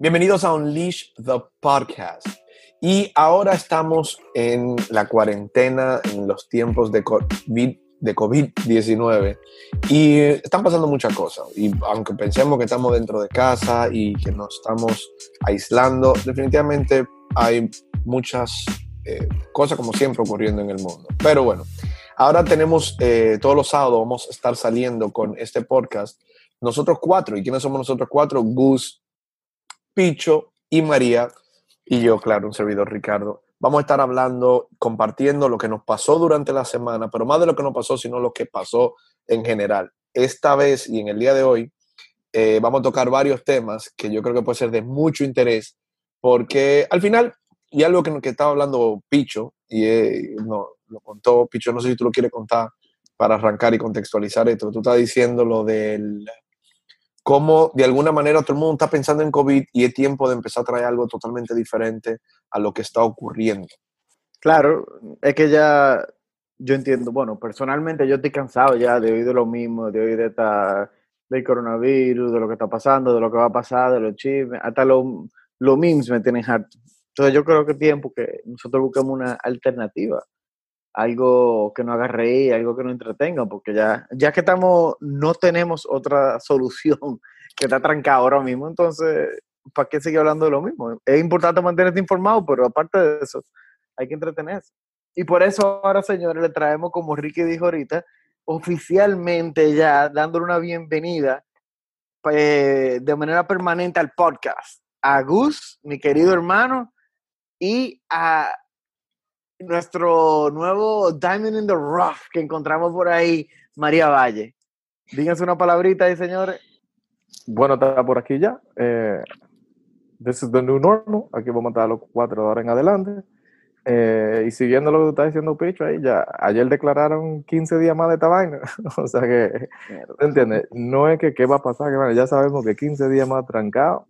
Bienvenidos a Unleash the Podcast. Y ahora estamos en la cuarentena, en los tiempos de COVID, de COVID-19 y están pasando muchas cosas. Y aunque pensemos que estamos dentro de casa y que nos estamos aislando, definitivamente hay muchas eh, cosas como siempre ocurriendo en el mundo. Pero bueno, ahora tenemos eh, todos los sábados, vamos a estar saliendo con este podcast. Nosotros cuatro, ¿y quiénes somos nosotros cuatro? Gus, Picho y María, y yo, claro, un servidor Ricardo. Vamos a estar hablando, compartiendo lo que nos pasó durante la semana, pero más de lo que nos pasó, sino lo que pasó en general. Esta vez y en el día de hoy eh, vamos a tocar varios temas que yo creo que puede ser de mucho interés, porque al final, y algo que, que estaba hablando Picho, y eh, no, lo contó Picho, no sé si tú lo quieres contar para arrancar y contextualizar esto, tú estás diciendo lo del cómo de alguna manera todo el mundo está pensando en COVID y es tiempo de empezar a traer algo totalmente diferente a lo que está ocurriendo. Claro, es que ya yo entiendo, bueno, personalmente yo estoy cansado ya de oír de lo mismo, de oír de esta, del coronavirus, de lo que está pasando, de lo que va a pasar, de los chismes, hasta los lo memes me tienen harto. Entonces yo creo que es tiempo que nosotros busquemos una alternativa algo que nos haga reír, algo que nos entretenga, porque ya, ya que estamos, no tenemos otra solución que está trancada ahora mismo, entonces, ¿para qué seguir hablando de lo mismo? Es importante mantenerte informado, pero aparte de eso, hay que entretenerse. Y por eso ahora, señores, le traemos, como Ricky dijo ahorita, oficialmente ya dándole una bienvenida eh, de manera permanente al podcast a Gus, mi querido hermano, y a nuestro nuevo Diamond in the Rough que encontramos por ahí, María Valle. Díganse una palabrita ahí, señores. Bueno, está por aquí ya. Eh, this is the new normal. Aquí vamos a estar los cuatro horas en adelante. Eh, y siguiendo lo que está diciendo Picho ahí, ya ayer declararon 15 días más de esta vaina. o sea que, ¿entiendes? No es que qué va a pasar, que ya sabemos que 15 días más trancado,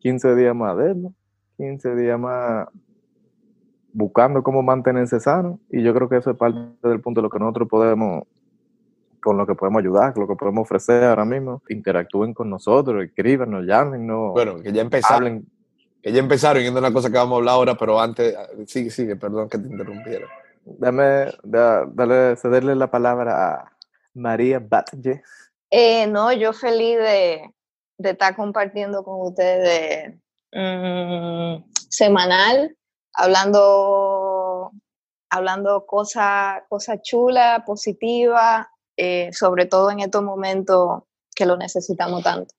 15 días más de 15 días más buscando cómo mantenerse sano y yo creo que eso es parte del punto de lo que nosotros podemos con lo que podemos ayudar, con lo que podemos ofrecer ahora mismo, interactúen con nosotros, escriban, nos llamen, no bueno, que ya empezaron, que ya empezaron yendo una cosa que vamos a hablar ahora, pero antes, sigue, sigue, perdón que te interrumpiera. Dame, dale, cederle la palabra a María Batlle. Eh, no, yo feliz de, de estar compartiendo con ustedes mm, semanal hablando, hablando cosas cosa chulas, positivas, eh, sobre todo en estos momentos que lo necesitamos tanto.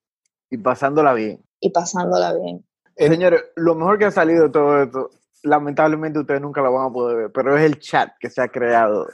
Y pasándola bien. Y pasándola bien. Eh, señores, lo mejor que ha salido de todo esto, lamentablemente ustedes nunca lo van a poder ver, pero es el chat que se ha creado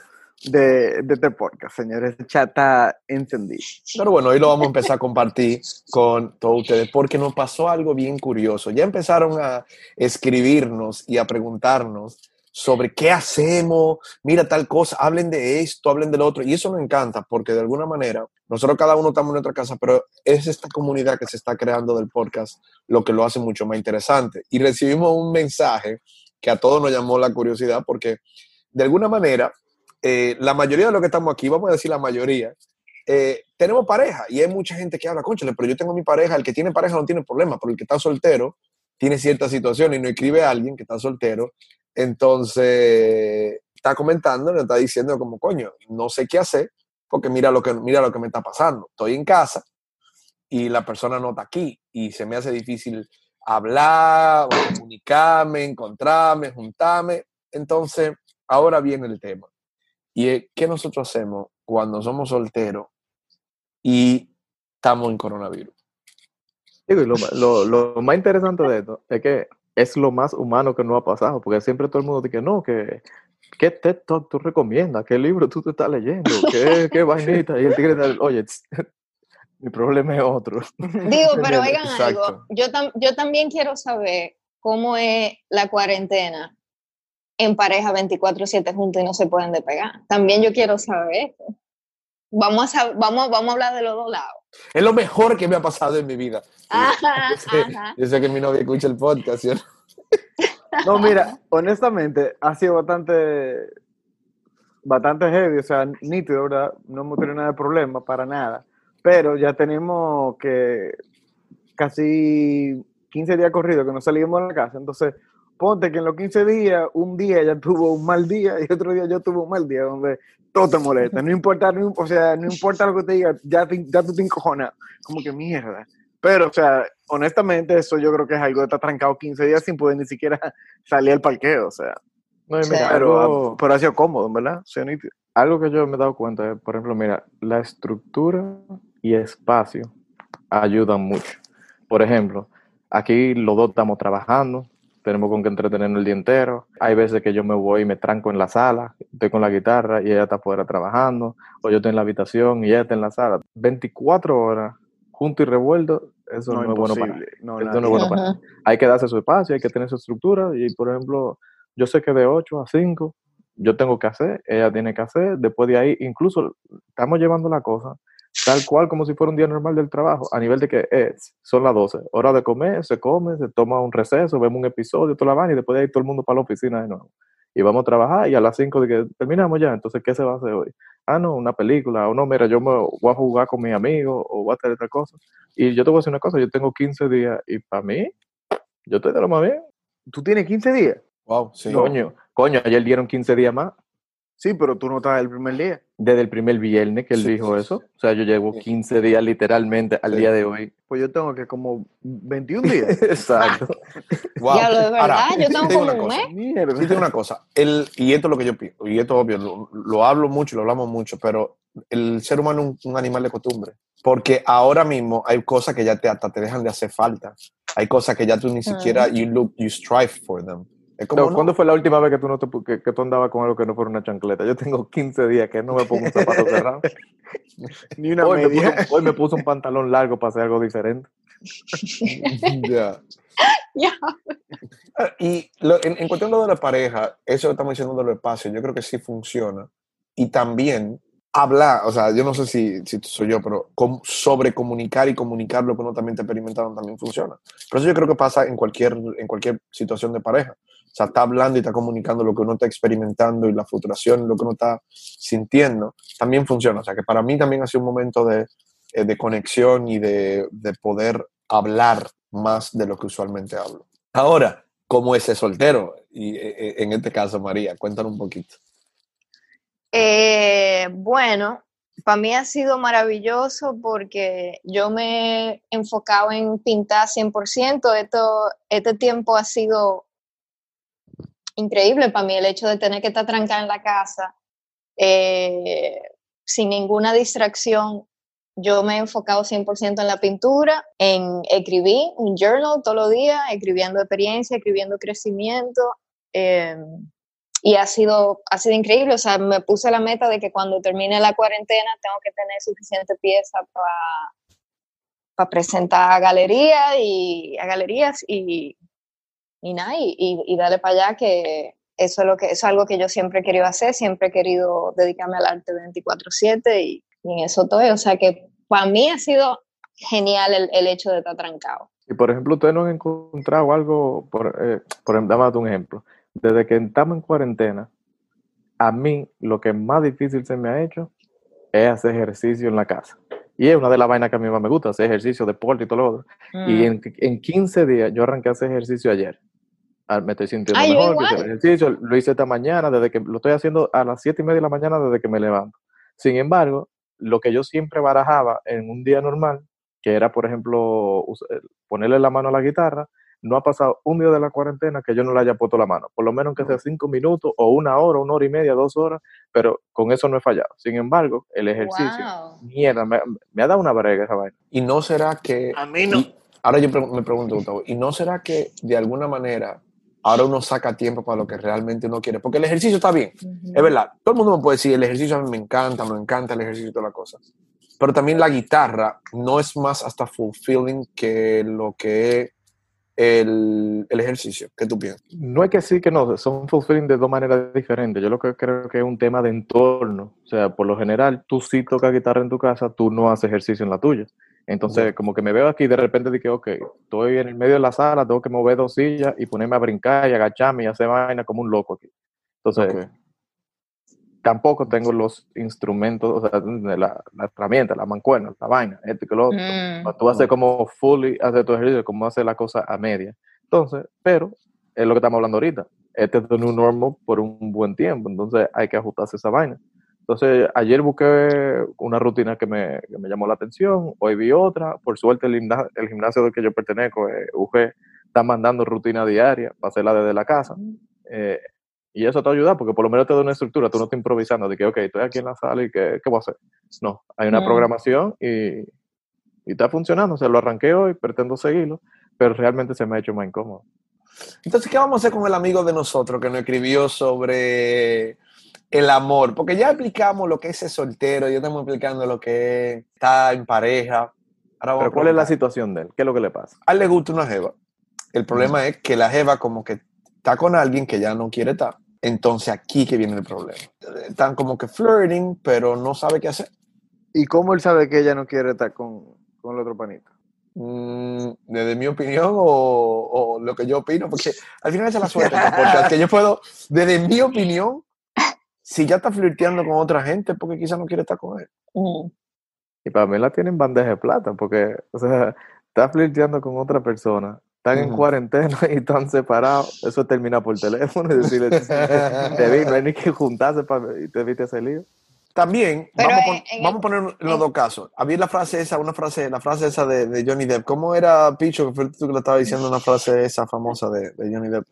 de, este podcast, señores. El chat está encendido. Pero bueno, hoy lo vamos a empezar a compartir con todos ustedes porque nos pasó algo bien curioso. Ya empezaron a escribirnos y a preguntarnos sobre qué hacemos, mira tal cosa, hablen de esto, hablen del otro. Y eso nos encanta porque de alguna manera nosotros cada uno estamos en nuestra casa, pero es esta comunidad que se está creando del podcast lo que lo hace mucho más interesante. Y recibimos un mensaje que a todos nos llamó la curiosidad porque de alguna manera eh, la mayoría de los que estamos aquí, vamos a decir la mayoría, eh, tenemos pareja y hay mucha gente que habla, conchale, pero yo tengo mi pareja, el que tiene pareja no tiene problema, pero el que está soltero tiene cierta situación y no escribe a alguien que está soltero, entonces está comentando, le está diciendo como, coño, no sé qué hacer, porque mira lo que, mira lo que me está pasando, estoy en casa y la persona no está aquí y se me hace difícil hablar, comunicarme, encontrarme, juntarme, entonces ahora viene el tema. Y qué nosotros hacemos cuando somos solteros y estamos en coronavirus. lo, más interesante de esto es que es lo más humano que nos ha pasado, porque siempre todo el mundo dice no, que ¿qué TED Talk tú recomiendas? ¿Qué libro tú te estás leyendo? ¿Qué, qué vainita? Y el tigre dice, oye, mi problema es otro. Digo, pero oigan algo, yo, yo también quiero saber cómo es la cuarentena en pareja 24/7 juntos y no se pueden despegar. También yo quiero saber eso. Vamos a, vamos, vamos a hablar de los dos lados. Es lo mejor que me ha pasado en mi vida. yo, sé, que mi novia escucha el podcast. No, mira, honestamente, ha sido bastante, bastante heavy, o sea, nítido, ¿verdad? No hemos tenido nada de problema, para nada. Pero ya tenemos que casi 15 días corridos que no salíamos de la casa. Entonces, ponte que en los 15 días, un día ella tuvo un mal día y otro día yo tuve un mal día, donde todo te molesta. No importa, no, o sea, no importa lo que te diga, ya, te- ya tú te encojonas. Como que mierda. Pero, o sea, honestamente, eso yo creo que es algo de estar trancado 15 días sin poder ni siquiera salir al parqueo, o sea. No, y Sí. mira, Pero, algo, pero ha sido cómodo, ¿verdad? Algo que yo me he dado cuenta es, por ejemplo, mira, la estructura y espacio ayudan mucho. Por ejemplo, aquí los dos estamos trabajando, tenemos con que entretenernos el día entero. Hay veces que yo me voy y me tranco en la sala, estoy con la guitarra y ella está afuera trabajando, o yo estoy en la habitación y ella está en la sala. 24 horas, junto y revuelto, eso no, es bueno para. No, Eso no es bueno para hay que darse su espacio, hay que tener su estructura. Y por ejemplo, yo sé que de 8 a 5 yo tengo que hacer, ella tiene que hacer. Después de ahí, incluso estamos llevando la cosa tal cual como si fuera un día normal del trabajo, a nivel de que es, son las 12, hora de comer, se come, se toma un receso, vemos un episodio, toda la vaina y después de ahí todo el mundo para la oficina de nuevo. Y vamos a trabajar y a las 5 de que terminamos ya, entonces, ¿qué se va a hacer hoy? Ah, no, una película, o no, mira, yo me voy a jugar con mis amigos o voy a hacer otra cosa. Y yo te voy a decir una cosa, yo tengo 15 días y para mí, yo estoy de lo más bien. ¿Tú tienes 15 días? Wow, sí. Coño, coño, ayer dieron 15 días más Sí, pero tú no estás el primer día. desde el primer viernes que él Sí, dijo sí, eso. O sea, yo llevo Sí. 15 días literalmente al Sí. día de hoy. Pues yo tengo que como 21 días. Exacto. Wow. Diablo, de verdad, Ahora, yo tengo como una un cosa. mes. Sí, tengo una cosa. El, y esto es lo que yo pienso, y esto es obvio, lo, lo hablo mucho, lo hablamos mucho, pero el ser humano es un, un animal de costumbre. Porque ahora mismo hay cosas que ya te, hasta te dejan de hacer falta. Hay cosas que ya tú ni siquiera, you look, you strive for them. Es como, No, no, ¿Cuándo fue la última vez que tú, no te, pu- que, que tú andabas con algo que no fuera una chancleta? Yo tengo 15 días que no me pongo un zapato cerrado. Ni una Hoy me, media. un- hoy me puse un pantalón largo para hacer algo diferente. Ya. Ya. Ah, Y lo- en, en cuestión de la pareja, eso que estamos diciendo de los espacios, yo creo que sí funciona. Y también hablar, o sea, yo no sé si, si soy yo, pero com- sobre comunicar y comunicar lo que uno también está experimentando también funciona. Pero eso yo creo que pasa en cualquier, en cualquier situación de pareja. O sea, está hablando y está comunicando lo que uno está experimentando y la frustración, lo que uno está sintiendo, también funciona. O sea, que para mí también ha sido un momento de, eh, de conexión y de, de poder hablar más de lo que usualmente hablo. Ahora, ¿cómo es ser soltero? Y eh, eh, en este caso, María, cuéntanos un poquito. Eh, bueno, para mí ha sido maravilloso porque yo me he enfocado en pintar 100%. Esto, este tiempo ha sido increíble para mí, el hecho de tener que estar trancada en la casa, eh, sin ninguna distracción. Yo me he enfocado 100% en la pintura, en escribir un journal todos los días, escribiendo experiencia, escribiendo crecimiento. eh, y ha sido, ha sido increíble. O sea, me puse la meta de que cuando termine la cuarentena tengo que tener suficiente pieza para presentar a galerías y a galerías y, y nada, y, y, y darle para allá que eso es, lo que, eso es algo que yo siempre he querido hacer, siempre he querido dedicarme al arte 24/7 y, y en eso todo. O sea que para mí ha sido genial el, el hecho de estar trancado. Y por ejemplo, ustedes no han encontrado algo, por, eh, por dame un ejemplo. Desde que estamos en cuarentena, a mí lo que más difícil se me ha hecho es hacer ejercicio en la casa. Y es una de las vainas que a mí más me gusta, hacer ejercicio, deporte y todo lo otro. Mm. Y en, en 15 días yo arranqué a hacer ejercicio ayer. Ah, Me estoy sintiendo mejor, que el ejercicio, lo hice esta mañana, desde que lo estoy haciendo a las 7 y media de la mañana desde que me levanto. Sin embargo, lo que yo siempre barajaba en un día normal, que era, por ejemplo, eh, ponerle la mano a la guitarra, no ha pasado un día de la cuarentena que yo no le haya puesto la mano. Por lo menos que sea cinco minutos o una hora, una hora y media, dos horas, pero con eso no he fallado. Sin embargo, el ejercicio, Wow. mierda, me, me ha dado una brega esa vaina. ¿Y no será que... A mí no. y ahora yo pre- me pregunto, Gustavo, ¿y no será que de alguna manera ahora uno saca tiempo para lo que realmente uno quiere? Porque el ejercicio está bien, es verdad. Todo el mundo me puede decir, el ejercicio a mí me encanta, me encanta el ejercicio y toda la cosa. Pero también la guitarra no es más hasta fulfilling que lo que es el, el ejercicio. ¿Qué tú piensas? No es que sí que no, son fulfilling de dos maneras diferentes. Yo lo que creo que es un tema de entorno. O sea, por lo general, tú sí tocas guitarra en tu casa, tú no haces ejercicio en la tuya. Entonces, como que me veo aquí, de repente dije, ok, estoy en el medio de la sala, tengo que mover dos sillas y ponerme a brincar y agacharme y hacer vaina como un loco aquí. Entonces, tampoco tengo los instrumentos, o sea, la, la herramienta, la mancuerna, la vaina, esto y que lo otro. Mm. Tú haces como fully, hacer tu ejercicio, como hacer la cosa a media. Entonces, pero es lo que estamos hablando ahorita. Este es el new normal por un buen tiempo, entonces hay que ajustarse esa vaina. Entonces, ayer busqué una rutina que me, que me llamó la atención, hoy vi otra. Por suerte, el gimnasio, el gimnasio del que yo pertenezco, eh, UG, está mandando rutina diaria para hacerla desde la casa. Eh, y eso te ayuda porque por lo menos te da una estructura, tú no estás improvisando de que, ok, estoy aquí en la sala y ¿qué, qué voy a hacer? No, hay una Mm. programación y, y está funcionando. O sea, lo arranqué hoy, pretendo seguirlo, pero realmente se me ha hecho más incómodo. Entonces, ¿qué vamos a hacer con el amigo de nosotros que nos escribió sobre el amor? Porque ya explicamos lo que es ser soltero, ya estamos explicando lo que es estar en pareja. Ahora Pero ¿cuál es la situación de él? ¿Qué es lo que le pasa? A él le gusta una jeva. El problema es que la jeva como que está con alguien que ya no quiere estar. Entonces aquí que viene el problema. Están como que flirting, pero no sabe qué hacer. ¿Y cómo él sabe que ella no quiere estar con, con el otro panito? Mm, desde mi opinión o, o lo que yo opino, porque al final esa es la suerte, podcast, que yo puedo, desde mi opinión, si ya está flirteando con otra gente, porque quizás no quiere estar con él. Y para mí la tienen bandeja de plata, porque, o sea, está flirteando con otra persona, están en cuarentena y están separados, eso termina por teléfono y decirle, te vi, no hay ni que juntarse para y te viste ese lío. También, Pero vamos, a en- en vamos a poner los en- dos casos. Había la frase esa, una frase, la frase esa de, de Johnny Depp. ¿Cómo era, Picho, que fue tú que le estaba diciendo una frase esa famosa de, de Johnny Depp?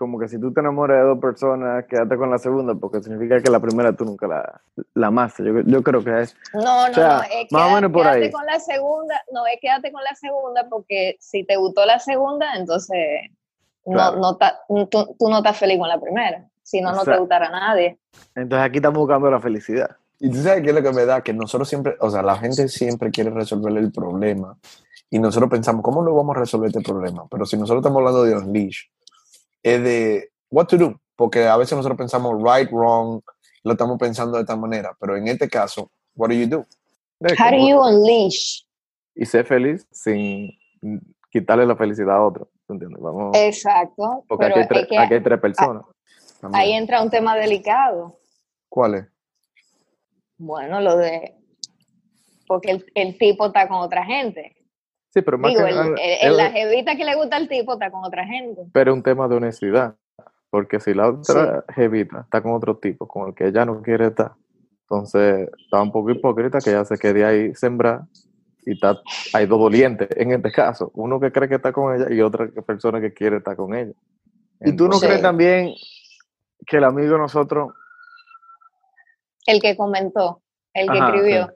Como que si tú te enamoras de dos personas, quédate con la segunda, porque significa que la primera tú nunca la, la amaste. Yo, yo creo que es. No, no, O sea, no, es más o queda- menos por quédate ahí. con la segunda, no, es quédate con la segunda porque si te gustó la segunda, entonces no, Claro. no ta- tú, tú no estás feliz con la primera, si no, no te gustará a nadie. Entonces aquí estamos buscando la felicidad. Y tú sabes qué es lo que me da, que nosotros siempre, o sea, la gente siempre quiere resolver el problema. Y nosotros pensamos, ¿cómo no vamos a resolver este problema? Pero si nosotros estamos hablando de unleash, es de what to do. Porque a veces nosotros pensamos right, wrong, lo estamos pensando de esta manera. Pero en este caso, what do you do? Eh, How do you unleash? Y ser feliz sin quitarle la felicidad a otro, ¿tú entiendes? Vamos, Exacto, porque pero aquí hay, tres, es que aquí hay tres personas. Ahí entra un tema delicado. ¿Cuál es? Bueno, lo de porque el, el tipo está con otra gente. Sí, pero más Digo, que el, la jevita que le gusta al tipo está con otra gente. pero es un tema de honestidad. Porque si la otra jevita está con otro tipo, con el que ella no quiere estar, entonces está un poco hipócrita que ella se quede ahí sembrar y está, hay dos dolientes en este caso. Uno que cree que está con ella y otra persona que quiere estar con ella. ¿Y tú no Sí. crees también que el amigo de nosotros El que comentó, el que Ajá, escribió.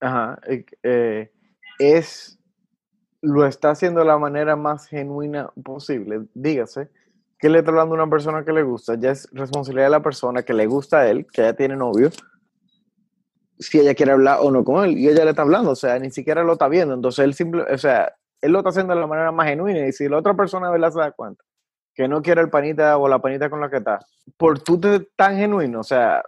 Ajá, eh, eh, es lo está haciendo de la manera más genuina posible. Dígase que le está hablando a una persona que le gusta, ya es responsabilidad de la persona que le gusta a él, que ella tiene novio, si ella quiere hablar o no con él, y ella le está hablando, o sea, ni siquiera lo está viendo, entonces él simple, o sea, él lo está haciendo de la manera más genuina, y si la otra persona de verdad se da cuenta que no quiere el panita o la panita con la que está, por tú te tan genuino, o sea,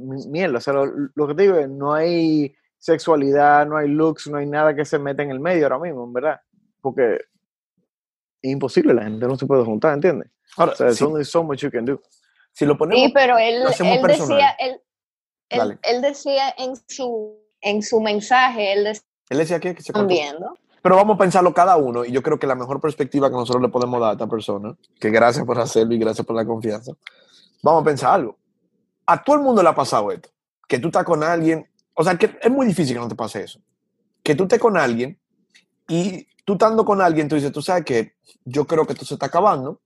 mi- mierda, o sea, lo, lo que te digo es, no hay sexualidad, no hay looks, no hay nada que se meta en el medio ahora mismo, en verdad. Porque es imposible, la gente no se puede juntar, ¿entiendes? Ahora, O sea, there's si, only so much you can do. si lo ponemos... Sí, pero él, él decía, él, él, decía en su, en su mensaje, él decía, Él decía que, que se "Están cortó. viendo. Pero vamos a pensarlo cada uno y yo creo que la mejor perspectiva que nosotros le podemos dar a esta persona, que gracias por hacerlo y gracias por la confianza, vamos a pensar algo. A todo el mundo le ha pasado esto, que tú estás con alguien, o sea, que es muy difícil que no te pase eso, que tú estés con alguien y tú estando con alguien, tú dices, tú sabes que yo creo que esto se está acabando,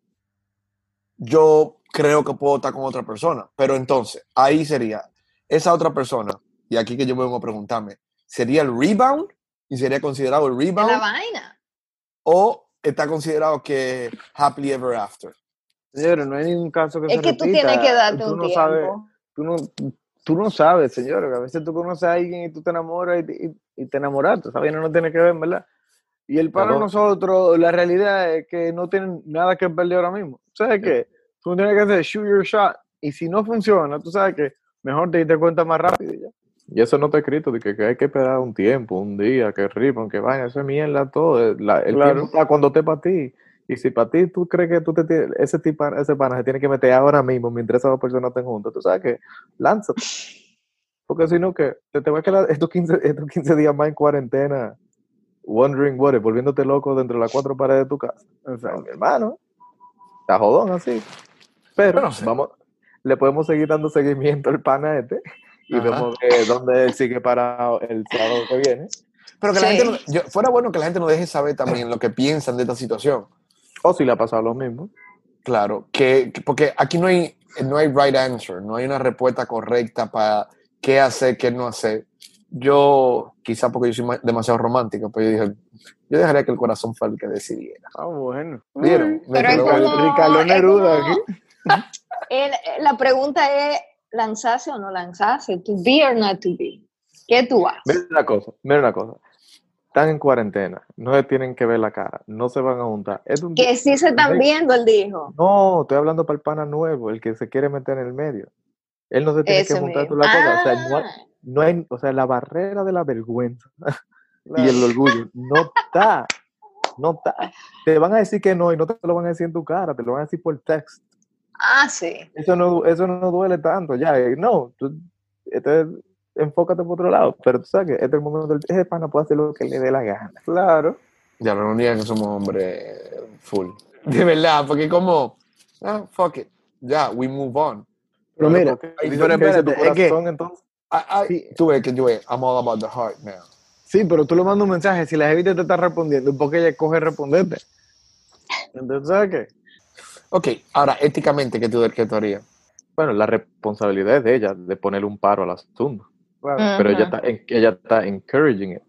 yo creo que puedo estar con otra persona, pero entonces ahí sería esa otra persona, y aquí que yo vengo a preguntarme, ¿sería el rebound? ¿Y sería considerado el rebound? la vaina. o está considerado que happily ever after. Señores, no hay ningún caso que Es se que tú repita. tienes que darte Tú un no tiempo. sabes- tú no, tú no sabes, señores, que a veces tú conoces a alguien y tú te enamoras y, te- y- y te enamoraste, vaina no tiene que ver, ¿verdad? Y el para Claro. nosotros, la realidad es que no tienen nada que perder ahora mismo. ¿Sabes qué? Tú tienes que hacer shoot your shot y si no funciona, tú sabes que mejor te diste cuenta más rápido y ya. Y eso no está escrito, de que, que hay que esperar un tiempo, un día, que ripan, que vaya, eso es mierda todo. eh, la- el Claro. tiempo está cuando esté para ti. Y si para ti tú crees que tú te tienes- ese tipo, ese pana se tiene que meter ahora mismo mientras esas dos personas estén juntas, tú sabes que lánzate. Porque si no, que te, te va a quedar estos 15, estos 15 días más en cuarentena, wondering what, volviéndote loco dentro de las cuatro paredes de tu casa. O sea, mi hermano, está jodón así. Pero Bueno, sí. vamos, le podemos seguir dando seguimiento al pana este y Ajá. vemos dónde él sigue parado el sábado que viene. Pero que la gente, no- yo- fuera bueno que la gente nos deje saber también lo que piensan de esta situación. Le ha pasado lo mismo. Claro, que, que- porque aquí no hay, no hay right answer, no hay una respuesta correcta para qué hacer, qué no hacer. Yo, quizá porque yo soy ma- demasiado romántico, pues yo dije, yo dejaría que el corazón fuera el que decidiera. ah, bueno. ¿Vieron? Me Pero es quedó- como- Ricardo es Neruda como- aquí. El- la pregunta es, ¿lanzarse o no lanzarse? ¿To be or not to be? ¿Qué tú haces? Mira una cosa, mira una cosa. Están en cuarentena, no se tienen que ver la cara, no se van a juntar. Es un- Que sí se están viendo, él dijo. No, estoy hablando para el pana nuevo, el que se quiere meter en el medio. Él no se tiene Ese que juntar con la cosa. O sea, no hay, Ah, no hay- o sea, la barrera de la vergüenza y el orgullo no está. No está. Te van a decir que no y no te lo van a decir en tu cara, te lo van a decir por text. ah, sí. Eso no, eso no duele tanto, ya. eh, No, tú, este, enfócate por otro lado. Pero tú sabes que este es el momento del. Ese pana puede hacer lo que le dé la gana. Claro. Ya no nos digan que somos hombres full. De verdad, porque como, ah, fuck it, ya, we move on. Pero mira, pero ¿qué dice tu espérate, es que- corazón, entonces? I- I- Sí. Tú ves que yo, I'm all about the heart now. sí, pero tú le mandas un mensaje, si la jevita te está respondiendo, ¿por qué ella coge responderte? Entonces, ¿sabes qué? Ok, ahora, éticamente, ¿qué tú, qué tú harías? Bueno, la responsabilidad es de ella, de ponerle un paro al asunto. Claro. Pero ella está, en- ella está encouraging it.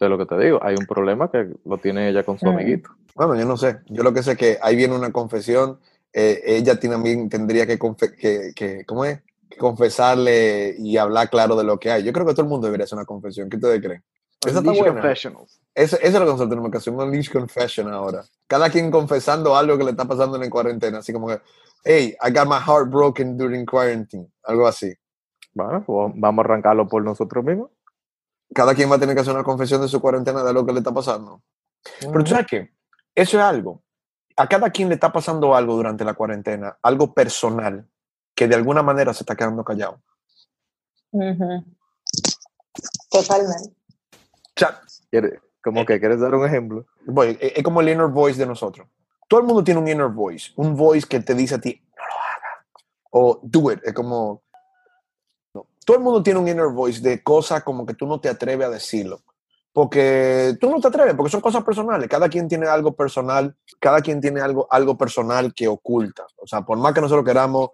De lo que te digo, hay un problema que lo tiene ella con su Mm. amiguito. Bueno, yo no sé. Yo lo que sé es que ahí viene una confesión. eh, ella también tendría que, que, que- ¿cómo es? Que confesarle y hablar claro de lo que hay. Yo creo que todo el mundo debería hacer una confesión. ¿Qué ustedes creen? Esa está buena. Confessionals. Eso, eso es lo que nosotros tenemos que hacer, un Unleash Confession ahora. Cada quien confesando algo que le está pasando en la cuarentena. Así como que, hey, I got my heart broken during quarantine. Algo así. Bueno, pues vamos a arrancarlo por nosotros mismos. Cada quien va a tener que hacer una confesión de su cuarentena de lo que le está pasando. Pero tú sabes qué? Eso es algo. A cada quien le está pasando algo durante la cuarentena, algo personal, que de alguna manera se está quedando callado. Totalmente. O sea, ¿Quieres- Como que quieres dar un ejemplo. voy, es es como el inner voice de nosotros. Todo el mundo tiene un inner voice, un voice que te dice a ti, no lo hagas, o do it. Es como. Todo el mundo tiene un inner voice de cosas como que tú no te atreves a decirlo. Porque tú no te atreves, porque son cosas personales. Cada quien tiene algo personal, cada quien tiene algo, algo personal que oculta. O sea, por más que nosotros queramos,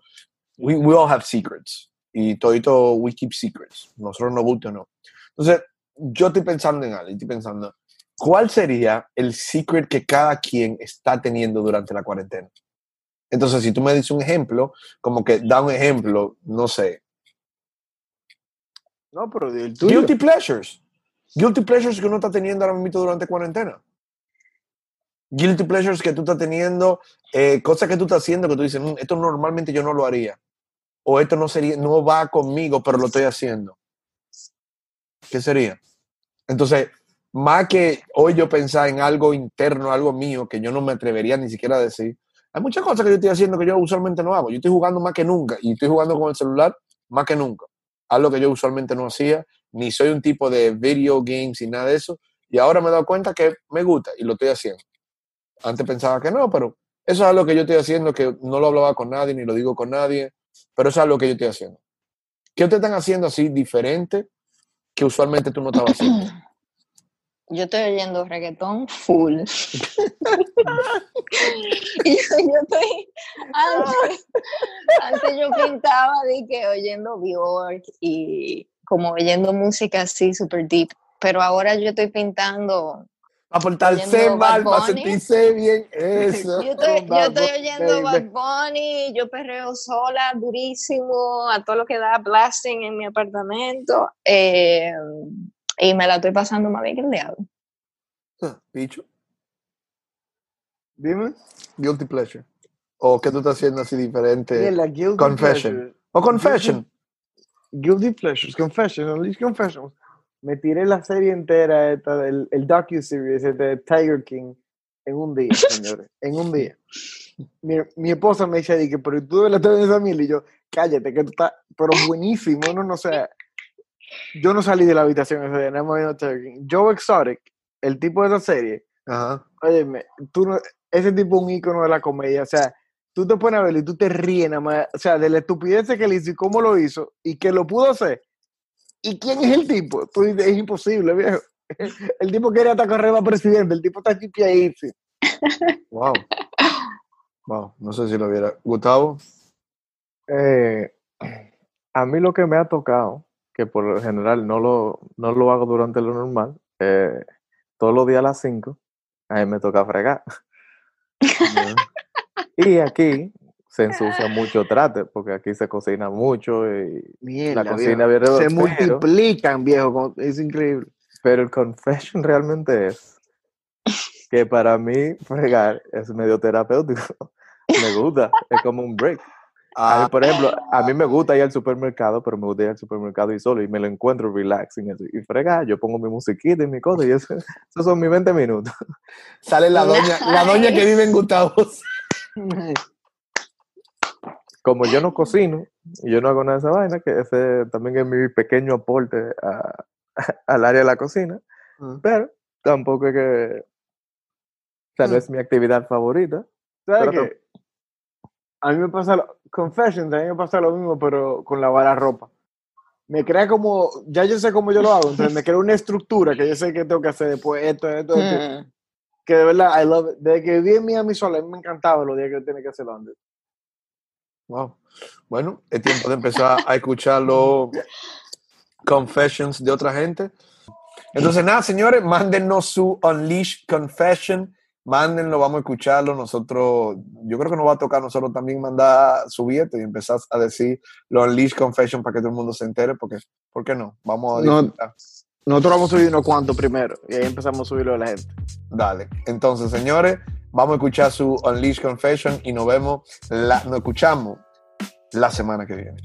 we, all have secrets. Y todito we keep secrets. Nosotros nos gusta o no. Entonces, yo estoy pensando en algo, estoy pensando, ¿cuál sería el secret que cada quien está teniendo durante la cuarentena? Entonces, si tú me dices un ejemplo, como que da un ejemplo, no sé, No, pero el guilty pleasures. Guilty pleasures que uno está teniendo ahora mismo durante cuarentena. Guilty pleasures que tú estás teniendo, eh, cosas que tú estás haciendo que tú dices, "Mm, esto normalmente yo no lo haría. O esto no sería, no va conmigo, pero lo estoy haciendo. ¿Qué sería? Entonces, más que hoy yo pensar en algo interno, algo mío, que yo no me atrevería ni siquiera a decir, hay muchas cosas que yo estoy haciendo que yo usualmente no hago. Yo estoy jugando más que nunca y estoy jugando con el celular más que nunca. Algo que yo usualmente no hacía, ni soy un tipo de video games y nada de eso. Y ahora me he dado cuenta que me gusta y lo estoy haciendo. Antes pensaba que no, pero eso es algo que yo estoy haciendo, que no lo hablaba con nadie, ni lo digo con nadie, pero eso es algo que yo estoy haciendo. ¿Qué ustedes están haciendo así diferente que usualmente tú no estabas haciendo? Yo estoy oyendo reggaetón full. y yo, yo estoy. Antes, antes yo pintaba de que oyendo Bjork y como oyendo música así super deep. Pero ahora yo estoy pintando. Para portarse mal, para sentirse bien, eso. Yo estoy, yo oyendo Bad. Bunny, yo perreo sola, durísimo, a todo lo que da blasting en mi apartamento. eh, y me la estoy pasando más bien que el diablo. Bicho, Dime. guilty pleasure. ¿O qué tú estás haciendo así diferente? Guilty confession. pleasure. ¿O confession? Guilty pleasures, confession, unleash confessions. Me tiré la serie entera esta del el docu-series de Tiger King en un día, señores, en un día. Mi, mi esposa me dice, que, pero tú la estás viendo Mil y yo, cállate, que tú estás, pero buenísimo, no, no sé. Yo no salí de la habitación ese día, nada más viendo. Joe Exotic, el tipo de esa serie, Ajá. óyeme, tú no, ese tipo es un ícono de la comedia, o sea, tú te pones a verlo y tú te ríes nada más, o sea, de la estupidez que él hizo y cómo lo hizo y que lo pudo hacer. ¿Y quién es el tipo? Tú dices, es imposible, viejo. El tipo quería hasta correr para presidente, el tipo está chipiadísimo. Wow. Wow. No sé si lo viera. Gustavo. Eh, a mí lo que me ha tocado, que por lo general no lo, no lo hago durante lo normal, eh, todos los días a las 5, a mí me toca fregar. y aquí se ensucia mucho trate, porque aquí se cocina mucho y Mierda, la cocina viejo. viene Se pero- multiplican, viejo, es increíble. Pero el confession realmente es que para mí fregar es medio terapéutico. Me gusta, es como un break. Mí, Ah, por ejemplo, a mí me gusta ir al supermercado, pero me gusta ir al supermercado y solo y me lo encuentro relaxing y fregar. Yo pongo mi musiquita y mi cosa y eso, esos son mis 20 minutos. sale la doña, la doña que vive en Gustavo. Como yo no cocino y yo no hago nada de esa vaina, que ese también es mi pequeño aporte a- al área de la cocina, pero tampoco es que, o sea, no es mi actividad favorita. ¿Sabes Pero qué? A mí me pasa, lo, Confessions, a mí me pasa lo mismo, pero con lavar la ropa. Me crea como, ya yo sé cómo yo lo hago, entonces me crea una estructura que yo sé que tengo que hacer después, esto, esto, esto. Mm. Que de verdad, I love it. Desde que viví en Miami sola, a mí me encantaba los días que yo tenía que hacerlo antes. Wow. Bueno, es tiempo de empezar a escuchar los confessions de otra gente. Entonces, nada, señores, mándennos su Unleash Confession. Mándenlo, vamos a escucharlo. Nosotros, yo creo que nos va a tocar nosotros también mandar su billete y empezar a decir los Unleash Confession para que todo el mundo se entere, porque, ¿por qué no? Vamos a No. Nosotros vamos a subir unos cuantos primero y ahí empezamos a subirlo a la gente. Dale. Entonces, señores, vamos a escuchar su Unleash Confession y nos vemos, la, nos escuchamos la semana que viene.